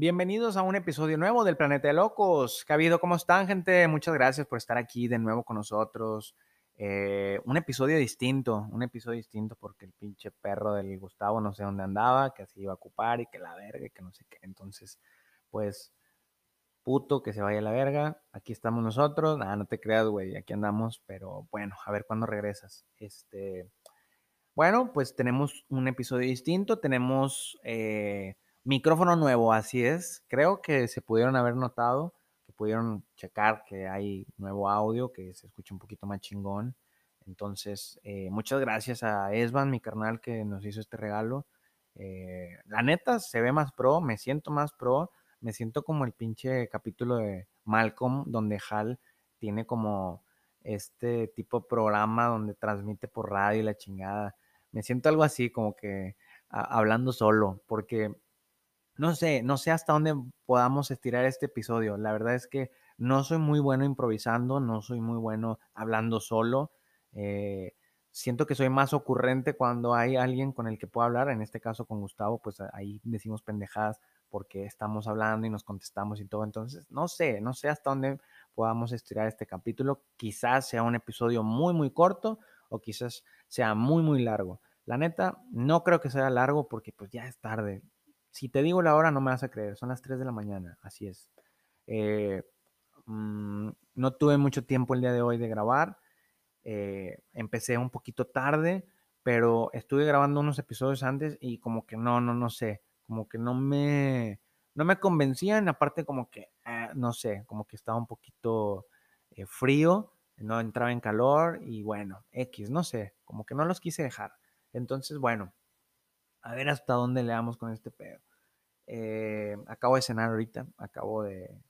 Bienvenidos a un episodio nuevo del Planeta de Locos. ¿Qué ha habido? ¿Cómo están, gente? Muchas gracias por estar aquí de nuevo con nosotros. Eh, un episodio distinto, un episodio distinto porque el pinche perro del Gustavo no sé dónde andaba, que así iba a ocupar y que la verga y que no sé qué. Entonces, pues, puto, que se vaya a la verga. Aquí estamos nosotros. Nada, no te creas, güey, aquí andamos, pero bueno, a ver cuándo regresas. Este, bueno, pues tenemos un episodio distinto, tenemos... Eh, Micrófono nuevo, así es. Creo que se pudieron haber notado, que pudieron checar que hay nuevo audio, que se escucha un poquito más chingón. Entonces, eh, muchas gracias a Esban, mi carnal, que nos hizo este regalo. Eh, la neta, se ve más pro, me siento más pro, me siento como el pinche capítulo de Malcolm, donde Hal tiene como este tipo de programa donde transmite por radio y la chingada. Me siento algo así, como que hablando solo, porque no sé, no sé hasta dónde podamos estirar este episodio. La verdad es que no soy muy bueno improvisando, no soy muy bueno hablando solo. Eh, siento que soy más ocurrente cuando hay alguien con el que puedo hablar, en este caso con Gustavo, pues ahí decimos pendejadas porque estamos hablando y nos contestamos y todo. Entonces, no sé, no sé hasta dónde podamos estirar este capítulo. Quizás sea un episodio muy, muy corto o quizás sea muy, muy largo. La neta, no creo que sea largo porque pues ya es tarde. Si te digo la hora, no me vas a creer. Son las 3 de la mañana, así es. Eh, mm, no tuve mucho tiempo el día de hoy de grabar. Eh, empecé un poquito tarde, pero estuve grabando unos episodios antes y como que no, no, no sé, como que no me, no me convencían, aparte como que, ah, no sé, como que estaba un poquito eh, frío, no entraba en calor y bueno, X, no sé, como que no los quise dejar. Entonces, bueno, a ver hasta dónde le damos con este pedo. Eh, acabo de cenar ahorita, acabo de,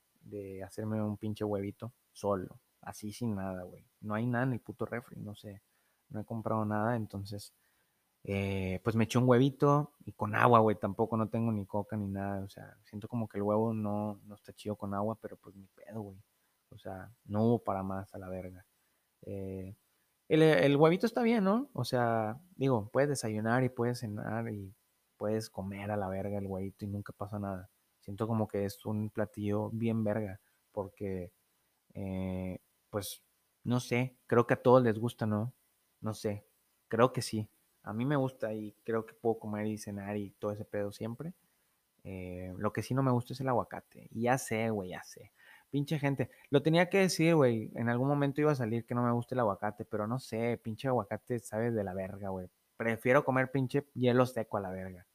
hacerme un pinche huevito solo, así sin nada, güey. No hay nada en el puto refri, no sé, no he comprado nada, entonces, eh, pues me eché un huevito y con agua, güey, tampoco no tengo ni coca ni nada, o sea, siento como que el huevo no, no está chido con agua, pero pues ni pedo, güey. O sea, no hubo para más a la verga. Eh, el, huevito está bien, ¿no? O sea, digo, puedes desayunar y puedes cenar y puedes comer a la verga el huevito y nunca pasa nada. Siento como que es un platillo bien verga, porque, eh, pues, no sé, creo que a todos les gusta, ¿no? No sé, creo que sí. A mí me gusta y creo que puedo comer y cenar y todo ese pedo siempre. Eh, lo que sí no me gusta es el aguacate. Y ya sé, güey, ya sé. Pinche gente. Lo tenía que decir, güey. En algún momento iba a salir que no me gusta el aguacate, pero no sé, pinche aguacate sabe de la verga, güey. Prefiero comer pinche hielo seco a la verga.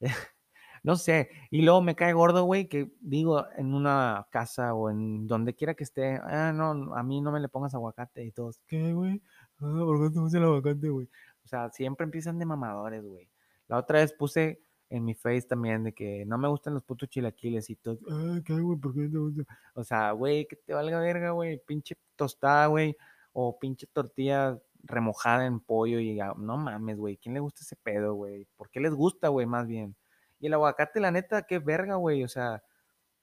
no sé. Y luego me cae gordo, güey, que digo en una casa o en donde quiera que esté, ah, no, a mí no me le pongas aguacate y todos, ¿qué, güey? Ah, ¿Por qué te gusta el aguacate, güey? O sea, siempre empiezan de mamadores, güey. La otra vez puse en mi face también de que no me gustan los putos chilaquiles y todo. Ay, ¿qué, güey? ¿Por qué no te gusta? O sea, güey, que te valga verga, güey. Pinche tostada, güey. O pinche tortilla remojada en pollo y no mames, güey. ¿Quién le gusta ese pedo, güey? ¿Por qué les gusta, güey? Más bien. Y el aguacate, la neta, qué verga, güey. O sea,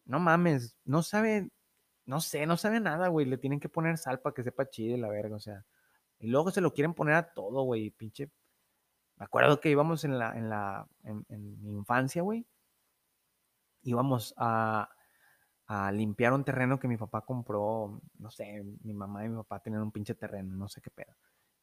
no mames. No sabe, no sé, no sabe nada, güey. Le tienen que poner sal para que sepa chile la verga, o sea. Y luego se lo quieren poner a todo, güey. Pinche me acuerdo que íbamos en la, en la, en, mi infancia, güey. Íbamos a, a limpiar un terreno que mi papá compró, no sé, mi mamá y mi papá tenían un pinche terreno, no sé qué pedo.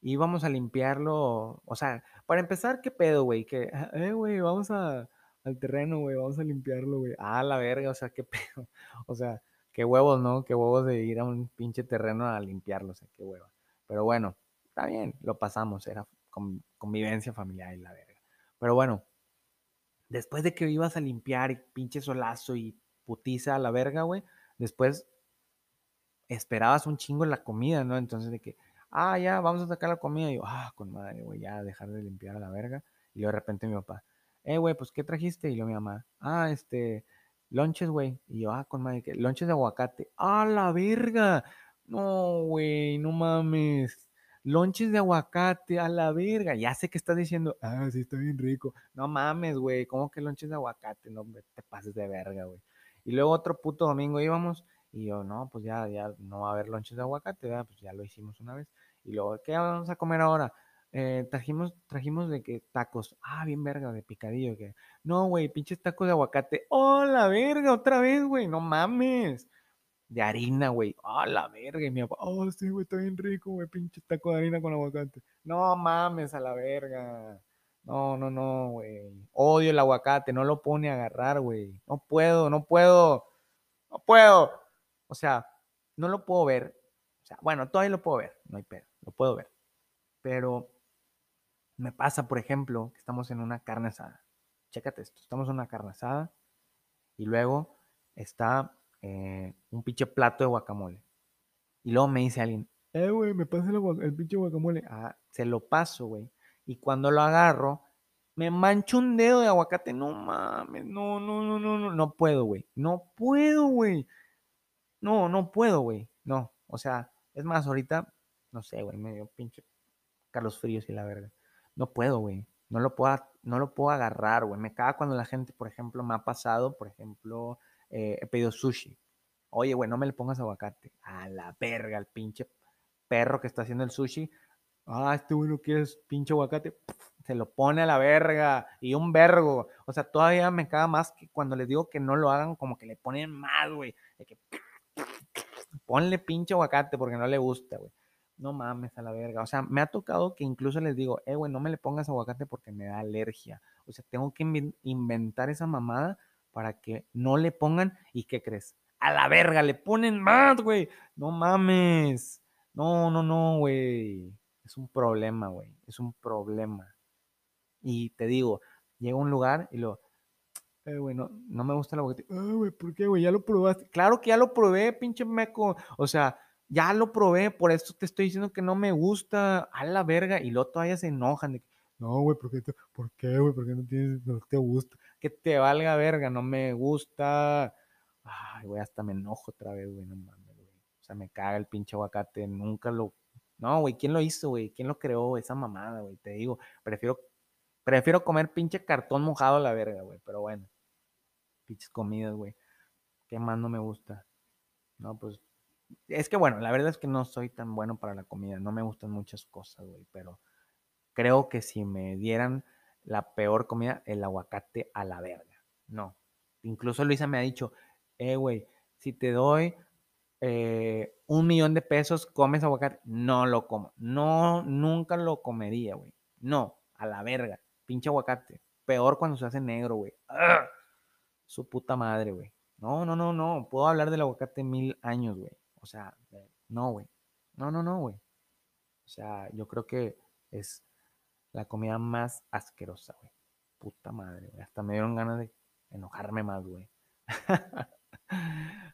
Íbamos a limpiarlo, o sea, para empezar, ¿qué pedo, güey? Que, eh, güey, vamos a, al terreno, güey, vamos a limpiarlo, güey. Ah, la verga, o sea, qué pedo. O sea, qué huevos, ¿no? Qué huevos de ir a un pinche terreno a limpiarlo, o sea, qué hueva. Pero bueno, está bien, lo pasamos, era, convivencia familiar y la verga. Pero bueno, después de que ibas a limpiar y pinche solazo y putiza a la verga, güey, después esperabas un chingo la comida, ¿no? Entonces de que, ah, ya, vamos a sacar la comida. Y yo, ah, con madre, güey, ya, dejar de limpiar a la verga. Y de repente mi papá, eh, güey, pues, ¿qué trajiste? Y luego mi mamá, ah, este, lonches, güey. Y yo, ah, con madre, ¿qué? Lonches de aguacate. ¡Ah, la verga! No, güey, no mames lonches de aguacate, a la verga. Ya sé que estás diciendo, ah, sí, está bien rico. No mames, güey, ¿cómo que lonches de aguacate? No te pases de verga, güey. Y luego otro puto domingo íbamos y yo, no, pues ya, ya no va a haber lonches de aguacate, ¿verdad? Pues ya lo hicimos una vez. Y luego, ¿qué vamos a comer ahora? eh, trajimos, trajimos de que tacos, ah, bien verga, de picadillo, que, no, güey, pinches tacos de aguacate, oh, la verga, otra vez, güey, no mames, de harina, güey, oh, la verga, y mi papá, oh, sí, güey, está bien rico, güey, pinches tacos de harina con aguacate, no mames, a la verga, no, no, no, güey, odio el aguacate, no lo pone a agarrar, güey, no puedo, no puedo, no puedo, o sea, no lo puedo ver, o sea, bueno, todavía lo puedo ver, no hay pedo, lo puedo ver, pero me pasa, por ejemplo, que estamos en una carne asada. Chécate esto, estamos en una carne asada y luego está eh, un pinche plato de guacamole. Y luego me dice alguien, eh, güey, me pasa el, pinche guacamole. Ah, se lo paso, güey. Y cuando lo agarro, me mancho un dedo de aguacate. No mames, no, no, no, no, no, no puedo, güey. No puedo, güey. No, no puedo, güey. No, o sea, es más, ahorita, no sé, güey, medio pinche Carlos Fríos y la verga. No puedo, güey. No lo puedo, no lo puedo agarrar, güey. Me caga cuando la gente, por ejemplo, me ha pasado, por ejemplo, eh, he pedido sushi. Oye, güey, no me le pongas aguacate. A la verga, el pinche perro que está haciendo el sushi. Ah, este güey no quiere pinche aguacate. Se lo pone a la verga. Y un vergo. O sea, todavía me caga más que cuando les digo que no lo hagan, como que le ponen más, güey. Ponle pinche aguacate porque no le gusta, güey no mames a la verga. O sea, me ha tocado que incluso les digo, eh, güey, no me le pongas aguacate porque me da alergia. O sea, tengo que inventar esa mamada para que no le pongan. ¿Y qué crees? A la verga, le ponen más, güey. No mames. No, no, no, güey. Es un problema, güey. Es un problema. Y te digo, llego a un lugar y lo, eh, güey, no, me gusta el aguacate. Eh, güey, ¿por qué, güey? Ya lo probaste. Claro que ya lo probé, pinche meco. O sea, ya lo probé, por eso te estoy diciendo que no me gusta, a la verga, y luego todavía se enojan de que, no, güey, ¿por qué, ¿por qué, güey? ¿Por qué no, tienes, no te gusta? Que te valga verga, no me gusta. Ay, güey, hasta me enojo otra vez, güey, no mames, güey. O sea, me caga el pinche aguacate, nunca lo... No, güey, ¿quién lo hizo, güey? ¿Quién lo creó? Esa mamada, güey, te digo, prefiero, prefiero comer pinche cartón mojado a la verga, güey, pero bueno. Pinches comidas, güey. ¿Qué más no me gusta? No, pues es que bueno, la verdad es que no soy tan bueno para la comida, no me gustan muchas cosas, güey, pero creo que si me dieran la peor comida, el aguacate a la verga. No. Incluso Luisa me ha dicho, eh, güey, si te doy eh, un millón de pesos, comes aguacate. No lo como. No, nunca lo comería, güey. No, a la verga. Pinche aguacate. Peor cuando se hace negro, güey. Su puta madre, güey. No, no, no, no. Puedo hablar del aguacate mil años, güey. O sea, no, güey. No, no, no, güey. O sea, yo creo que es la comida más asquerosa, güey. Puta madre, güey. Hasta me dieron ganas de enojarme más, güey.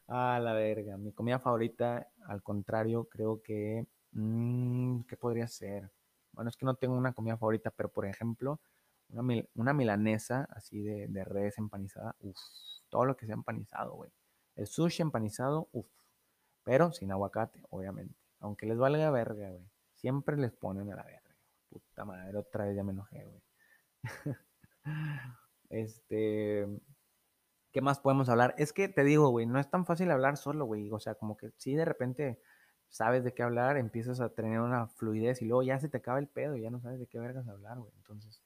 ah, la verga. Mi comida favorita, al contrario, creo que... Mmm, ¿Qué podría ser? Bueno, es que no tengo una comida favorita, pero por ejemplo, una, una milanesa así de, de res empanizada. Uf, todo lo que sea empanizado, güey. El sushi empanizado, uf, pero sin aguacate, obviamente. Aunque les valga verga, güey. Siempre les ponen a la verga. Puta madre, otra vez ya me enojé, güey. este. ¿Qué más podemos hablar? Es que te digo, güey, no es tan fácil hablar solo, güey. O sea, como que si de repente sabes de qué hablar, empiezas a tener una fluidez y luego ya se te acaba el pedo y ya no sabes de qué vergas hablar, güey. Entonces,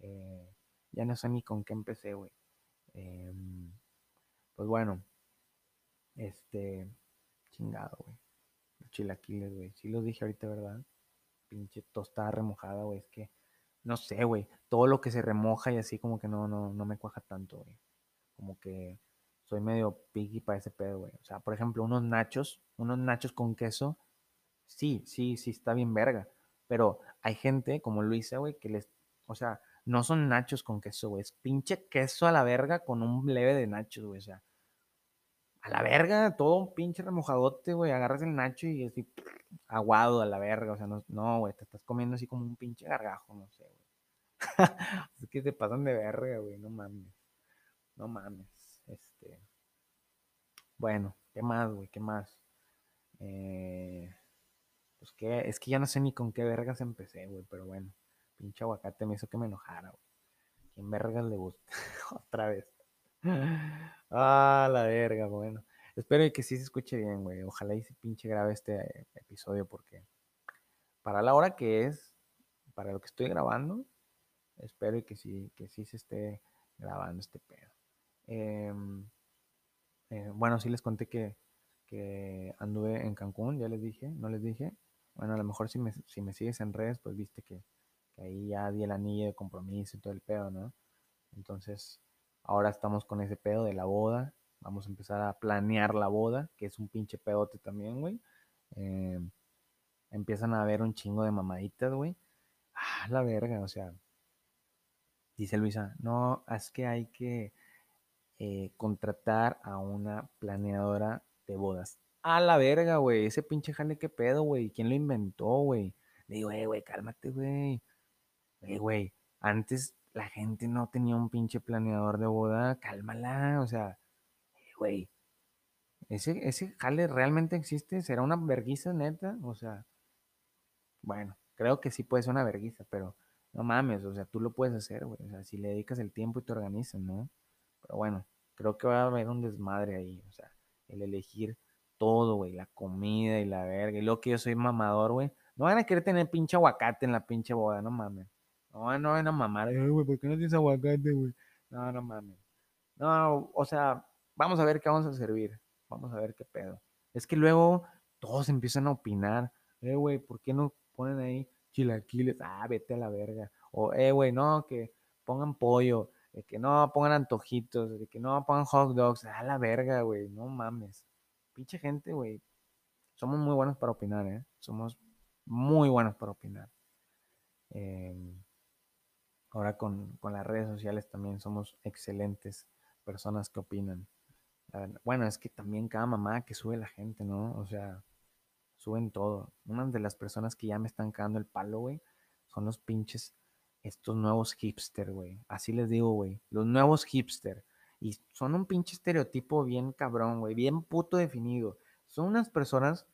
eh, ya no sé ni con qué empecé, güey. Em, pues bueno, este, Chingado, güey. Chilaquiles, güey. Sí los dije ahorita, ¿verdad? Pinche tostada remojada, güey. Es que, no sé, güey. Todo lo que se remoja y así como que no, no, no me cuaja tanto, güey. Como que soy medio piqui para ese pedo, güey. O sea, por ejemplo, unos nachos, unos nachos con queso. Sí, sí, sí, está bien verga. Pero hay gente como Luisa, güey, que les, o sea, no son nachos con queso, güey. Es pinche queso a la verga con un leve de nachos, güey. O sea, a la verga, todo un pinche remojadote, güey. Agarras el nacho y así aguado a la verga. O sea, no, güey, te estás comiendo así como un pinche gargajo, no sé, güey. es que te pasan de verga, güey, no mames. No mames. Este. Bueno, ¿qué más, güey? ¿Qué más? Eh, pues que es que ya no sé ni con qué vergas empecé, güey, pero bueno, pinche aguacate me hizo que me enojara, güey. ¿Quién vergas le gusta? Otra vez. Ah, la verga, bueno. Espero que sí se escuche bien, güey. Ojalá y se pinche grave este episodio porque para la hora que es, para lo que estoy grabando, espero que sí, que sí se esté grabando este pedo. Em, eh, bueno, sí les conté que, que, anduve en Cancún, ya les dije, no les dije. Bueno, a lo mejor si me, si me sigues en redes, pues viste que, que ahí ya di el anillo de compromiso y todo el pedo, ¿no? Entonces, ahora estamos con ese pedo de la boda. Vamos a empezar a planear la boda, que es un pinche pedote también, güey. Eh, empiezan a haber un chingo de mamaditas, güey. Ah, la verga, o sea. Dice Luisa, no, es que hay que eh, contratar a una planeadora de bodas. A la verga, güey. Ese pinche jale, qué pedo, güey. ¿Quién lo inventó, güey? Le digo, eh, güey, cálmate, güey. Eh, güey, antes la gente no tenía un pinche planeador de boda. Cálmala, o sea, eh, güey. ¿Ese, ¿Ese jale realmente existe? ¿Será una verguiza neta? O sea, bueno, creo que sí puede ser una verguiza, pero no mames, o sea, tú lo puedes hacer, güey. O sea, si le dedicas el tiempo y te organizas, ¿no? Pero bueno, creo que va a haber un desmadre ahí, o sea, el elegir todo, güey, la comida y la verga. Y luego que yo soy mamador, güey. No van a querer tener pinche aguacate en la pinche boda, no mames. No, no a mamar, güey, ¿por qué no tienes aguacate, güey? No, no mames. No, o sea, vamos a ver qué vamos a servir. Vamos a ver qué pedo. Es que luego todos empiezan a opinar. Eh, güey, ¿por qué no ponen ahí chilaquiles? Ah, vete a la verga. O, eh, güey, no, que pongan pollo. De que no pongan antojitos. De que no pongan hot dogs. A la verga, güey. No mames. Pinche gente, güey. Somos muy buenos para opinar, ¿eh? Somos muy buenos para opinar. Eh, ahora con, con, las redes sociales también somos excelentes personas que opinan. Bueno, es que también cada mamá que sube la gente, ¿no? O sea, suben todo. Una de las personas que ya me están cagando el palo, güey, son los pinches, estos nuevos hipster, güey. Así les digo, güey. Los nuevos hipster. Y son un pinche estereotipo bien cabrón, güey. Bien puto definido. Son unas personas,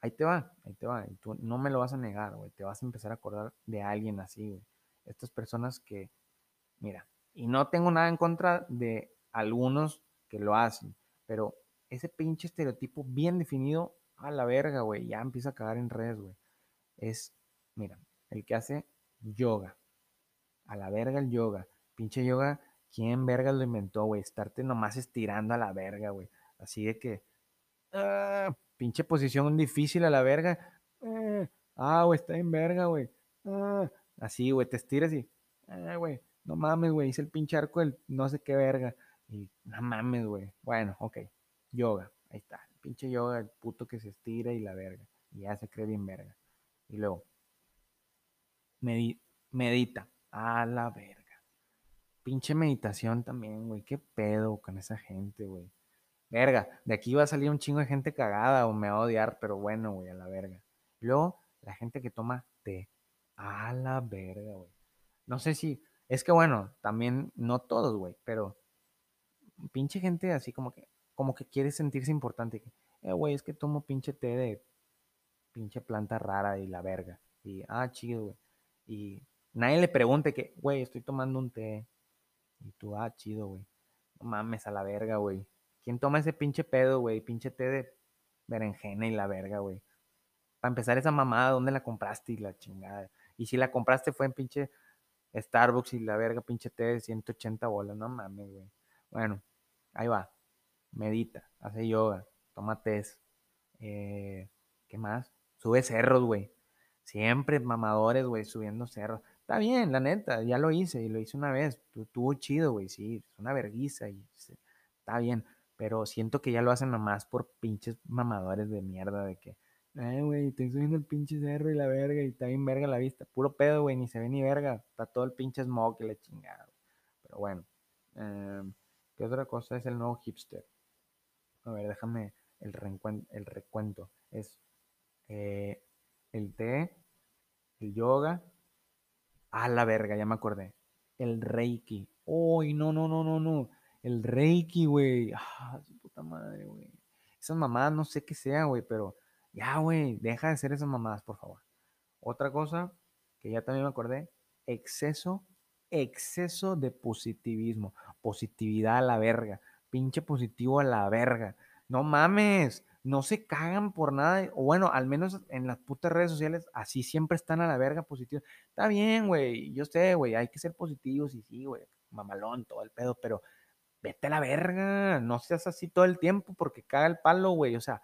ahí te va, ahí te va. Y tú no me lo vas a negar, güey. Te vas a empezar a acordar de alguien así, güey. Estas personas que, mira, y no tengo nada en contra de algunos que lo hacen, pero ese pinche estereotipo bien definido, a la verga, güey, ya empieza a cagar en redes, güey. Es, mira, el que hace yoga, a la verga el yoga, pinche yoga, ¿quién verga lo inventó, güey? Estarte nomás estirando a la verga, güey. Así de que, ah, pinche posición difícil a la verga. Eh, ah, güey, está en verga, güey. Ah, así, güey, te estiras y, ah, güey, no mames, güey, hice el pinche arco del no sé qué verga. Y no mames, güey. Bueno, ok. Yoga. Ahí está. Pinche yoga, el puto que se estira y la verga. Y ya se cree bien verga. Y luego, medita. A la verga. Pinche meditación también, güey. ¿Qué pedo con esa gente, güey? Verga, de aquí va a salir un chingo de gente cagada o me va a odiar, pero bueno, güey, a la verga. luego, la gente que toma té. A la verga, güey. No sé si. Es que bueno, también no todos, güey, pero pinche gente así como que, como que quiere sentirse importante. Eh, güey, es que tomo pinche té de pinche planta rara y la verga. Y, ah, chido, güey. Y nadie le pregunte que, güey, estoy tomando un té. Y tú, ah, chido, güey. No mames a la verga, güey. ¿Quién toma ese pinche pedo, güey? Pinche té de berenjena y la verga, güey. Para empezar, esa mamada, ¿dónde la compraste? Y la chingada. Y si la compraste fue en pinche Starbucks y la verga, pinche té de 180 bolas. No mames, güey. Bueno, ahí va. Medita, hace yoga, toma test. Eh, ¿Qué más? Sube cerros, güey. Siempre mamadores, güey, subiendo cerros. Está bien, la neta, ya lo hice y lo hice una vez. Estuvo chido, güey, sí, es una verguiza y está bien. Pero siento que ya lo hacen nomás por pinches mamadores de mierda de que, ay, güey, estoy subiendo el pinche cerro y la verga y está bien verga la vista. Puro pedo, güey, ni se ve ni verga. Está todo el pinche smog y la chingada. Pero bueno. Eh, ¿Qué otra cosa es el nuevo hipster? A ver, déjame el, el recuento. Es eh, el té, el yoga. A la verga, ya me acordé. El reiki. Uy, no, no, no, no, no. El reiki, güey. Ah, su puta madre, güey. Esas mamadas no sé qué sea, güey, pero ya, güey, deja de ser esas mamadas, por favor. Otra cosa que ya también me acordé, exceso exceso de positivismo. Positividad a la verga. Pinche positivo a la verga. no mames, no se cagan por nada, o bueno, al menos en las putas redes sociales, así siempre están a la verga positivos. Está bien, güey, yo sé, güey, hay que ser positivos y sí, güey, mamalón, todo el pedo, pero vete a la verga, no seas así todo el tiempo porque caga el palo, güey, o sea,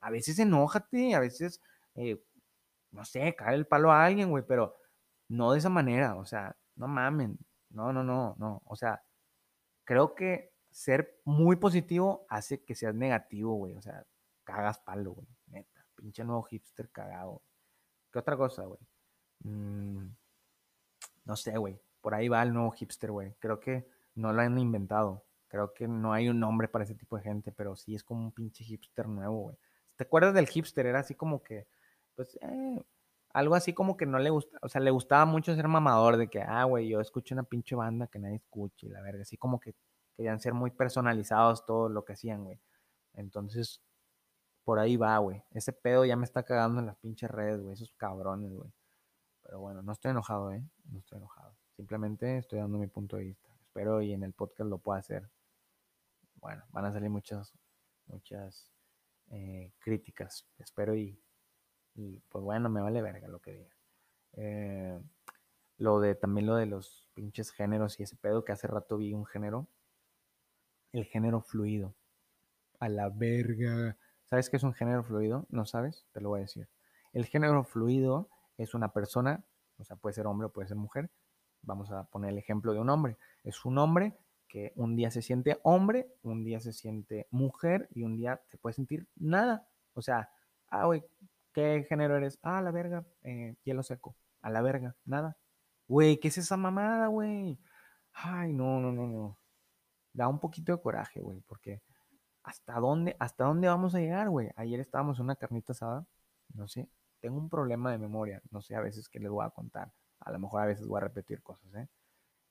a veces enójate, a veces, eh, no sé, caga el palo a alguien, güey, pero no de esa manera, o sea, no mamen, no, no, no, no, o sea, creo que ser muy positivo hace que seas negativo, güey. O sea, cagas palo, güey. Neta. Pinche nuevo hipster cagado. ¿Qué otra cosa, güey? Mm, no sé, güey. Por ahí va el nuevo hipster, güey. Creo que no lo han inventado. Creo que no hay un nombre para ese tipo de gente, pero sí es como un pinche hipster nuevo, güey. ¿Te acuerdas del hipster? Era así como que, pues, eh, algo así como que no le gusta, o sea, le gustaba mucho ser mamador de que, ah, güey, yo escucho una pinche banda que nadie escuche, la verga, así como que querían ser muy personalizados todo lo que hacían, güey. Entonces, por ahí va, güey. Ese pedo ya me está cagando en las pinches redes, güey. Esos cabrones, güey. Pero bueno, no estoy enojado, ¿eh? No estoy enojado. Simplemente estoy dando mi punto de vista. Espero y en el podcast lo pueda hacer. Bueno, van a salir muchas, muchas eh, críticas. Espero y, pues bueno, me vale verga lo que diga. Eh, lo de, también lo de los pinches géneros y ese pedo que hace rato vi un género el género fluido. A la verga. ¿Sabes qué es un género fluido? ¿No sabes? Te lo voy a decir. El género fluido es una persona, o sea, puede ser hombre o puede ser mujer. Vamos a poner el ejemplo de un hombre. Es un hombre un día se siente hombre, un día se siente mujer y un día se puede sentir nada. O sea, ah, güey, ¿qué género eres? Ah, la verga, eh, hielo seco. A la verga, nada. Güey, ¿qué es esa mamada, güey? Ay, no, no, no, no da un poquito de coraje, güey, porque ¿hasta dónde, hasta dónde vamos a llegar, güey? Ayer estábamos en una carnita asada, no sé, tengo un problema de memoria, no sé a veces qué les voy a contar, a lo mejor a veces voy a repetir cosas, ¿eh?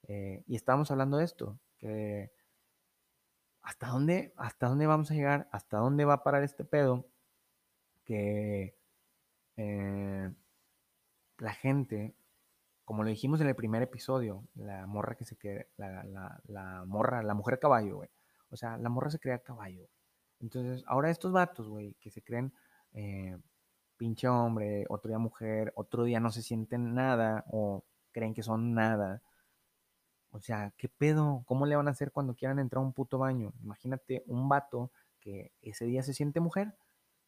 eh y estábamos hablando de esto, que hasta dónde, hasta dónde vamos a llegar, hasta dónde va a parar este pedo, que eh, la gente como lo dijimos en el primer episodio, la morra que se queda, la, morra, la mujer caballo, güey. O sea, la morra se crea caballo. Entonces, ahora estos vatos, güey, que se creen eh, pinche hombre, otro día mujer, otro día no se sienten nada o creen que son nada. O sea, ¿qué pedo? ¿Cómo le van a hacer cuando quieran entrar a un puto baño? Imagínate un vato que ese día se siente mujer,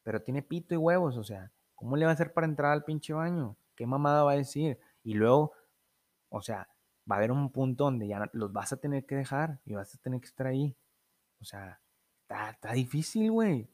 pero tiene pito y huevos, o sea, ¿cómo le va a hacer para entrar al pinche baño? ¿Qué mamada va a decir? Y luego, o sea, va a haber un punto donde ya los vas a tener que dejar y vas a tener que estar ahí. O sea, está, difícil, güey.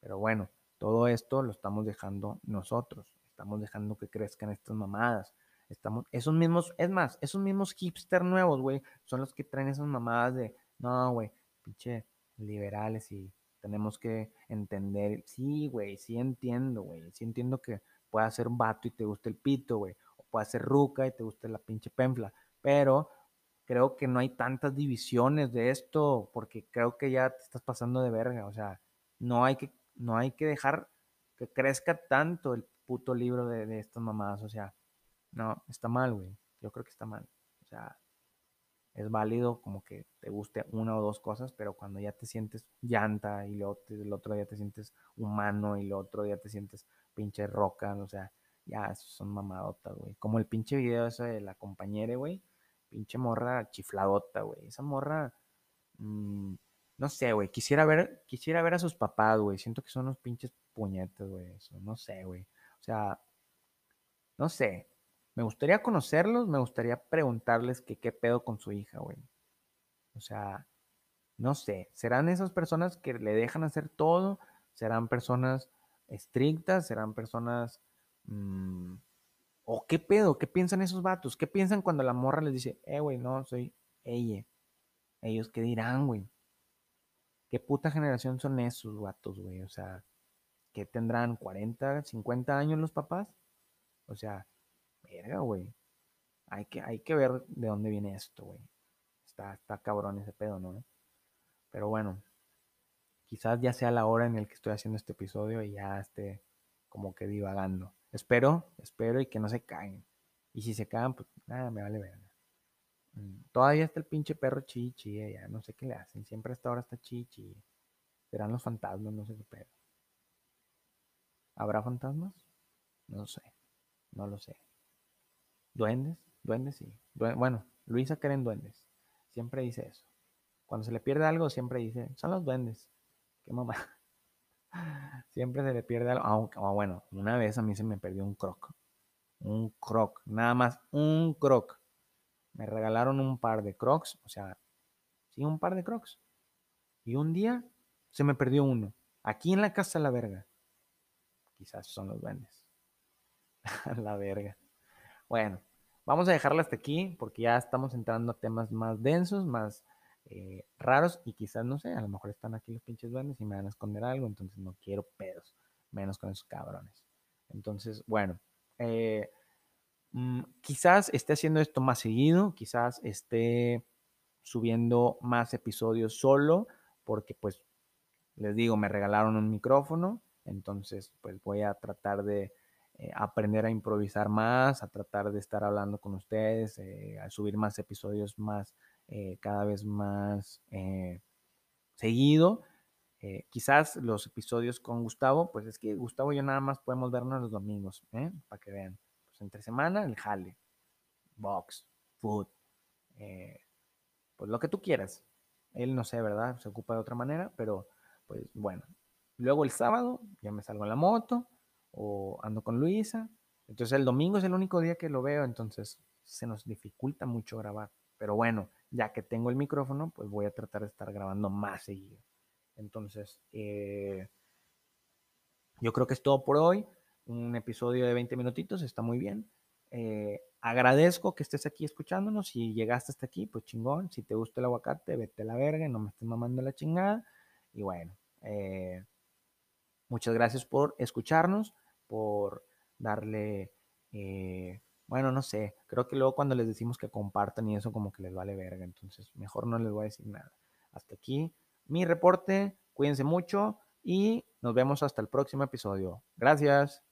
Pero bueno, todo esto lo estamos dejando nosotros. Estamos dejando que crezcan estas mamadas. Estamos, esos mismos, es más, esos mismos hipster nuevos, güey, son los que traen esas mamadas de, no, güey, pinche liberales y tenemos que entender. Sí, güey, sí entiendo, güey. Sí entiendo que pueda ser un vato y te guste el pito, güey puede ser ruca y te guste la pinche penfla, pero creo que no hay tantas divisiones de esto porque creo que ya te estás pasando de verga, o sea, no hay que, no hay que dejar que crezca tanto el puto libro de, de estas mamadas, o sea, no, está mal, güey, yo creo que está mal, o sea, es válido como que te guste una o dos cosas, pero cuando ya te sientes llanta y luego el otro día te sientes humano y el otro día te sientes pinche roca, o sea, ya, son mamadotas, güey. Como el pinche video ese de la compañera, güey. Pinche morra chifladota, güey. Esa morra. Mm, no sé, güey. Quisiera ver, quisiera ver a sus papás, güey. Siento que son unos pinches puñetes, güey. No sé, güey. O sea, no sé. Me gustaría conocerlos, me gustaría preguntarles que qué pedo con su hija, güey. O sea, no sé. ¿Serán esas personas que le dejan hacer todo? ¿Serán personas estrictas? ¿Serán personas Mm, ¿O qué pedo? ¿Qué piensan esos vatos? ¿Qué piensan cuando la morra les dice, eh, güey, no, soy ella? Ellos, ¿qué dirán, güey? ¿Qué puta generación son esos vatos, güey? O sea, ¿qué tendrán? ¿40, 50 años los papás? O sea, verga, güey. Hay que, hay que ver de dónde viene esto, güey. Está, está cabrón ese pedo, ¿no? Pero bueno, quizás ya sea la hora en la que estoy haciendo este episodio y ya esté como que divagando. Espero, espero y que no se caen. Y si se caen, pues nada, me vale ver. Mm, todavía está el pinche perro chichi, ya no sé qué le hacen. Siempre hasta ahora está chichi. Serán los fantasmas, no sé qué pedo. ¿Habrá fantasmas? No sé, no lo sé. ¿Duendes? Duendes sí. bueno, Luisa cree en duendes. Siempre dice eso. Cuando se le pierde algo, siempre dice, son los duendes. Qué mamá. Siempre se le pierde algo. Ah, bueno, una vez a mí se me perdió un croc. Un croc. Nada más un croc. Me regalaron un par de crocs. O sea, sí, un par de crocs. Y un día se me perdió uno. Aquí en la casa la verga. Quizás son los duendes. la verga. Bueno, vamos a dejarla hasta aquí porque ya estamos entrando a temas más densos, más eh, raros y quizás, no sé, a lo mejor están aquí los pinches duendes y me van a esconder algo, entonces no quiero pedos, menos con esos cabrones. Entonces, bueno, eh, mm, quizás esté haciendo esto más seguido, quizás esté subiendo más episodios solo, porque pues les digo, me regalaron un micrófono, entonces pues voy a tratar de eh, aprender a improvisar más, a tratar de estar hablando con ustedes, a subir más episodios más eh, cada vez más eh, seguido. Eh, quizás los episodios con Gustavo, pues es que Gustavo y yo nada más podemos vernos los domingos, para que vean. Pues entre semana el jale, box, food, pues lo que tú quieras. Él no sé, ¿verdad? Se ocupa de otra manera, pero pues bueno. Luego el sábado ya me salgo en la moto o ando con Luisa. Entonces el domingo es el único día que lo veo, entonces se nos dificulta mucho grabar. Pero bueno, ya que tengo el micrófono, pues voy a tratar de estar grabando más seguido. Entonces, eh, yo creo que es todo por hoy. Un episodio de 20 minutitos, está muy bien. Eh, agradezco que estés aquí escuchándonos. Si llegaste hasta aquí, pues chingón. Si te gusta el aguacate, vete a la verga, no me estés mamando la chingada. Y bueno, eh, muchas gracias por escucharnos, por darle bueno, no sé, creo que luego cuando les decimos que compartan y eso como que les vale verga, entonces mejor no les voy a decir nada. Hasta aquí mi reporte, cuídense mucho y nos vemos hasta el próximo episodio. Gracias.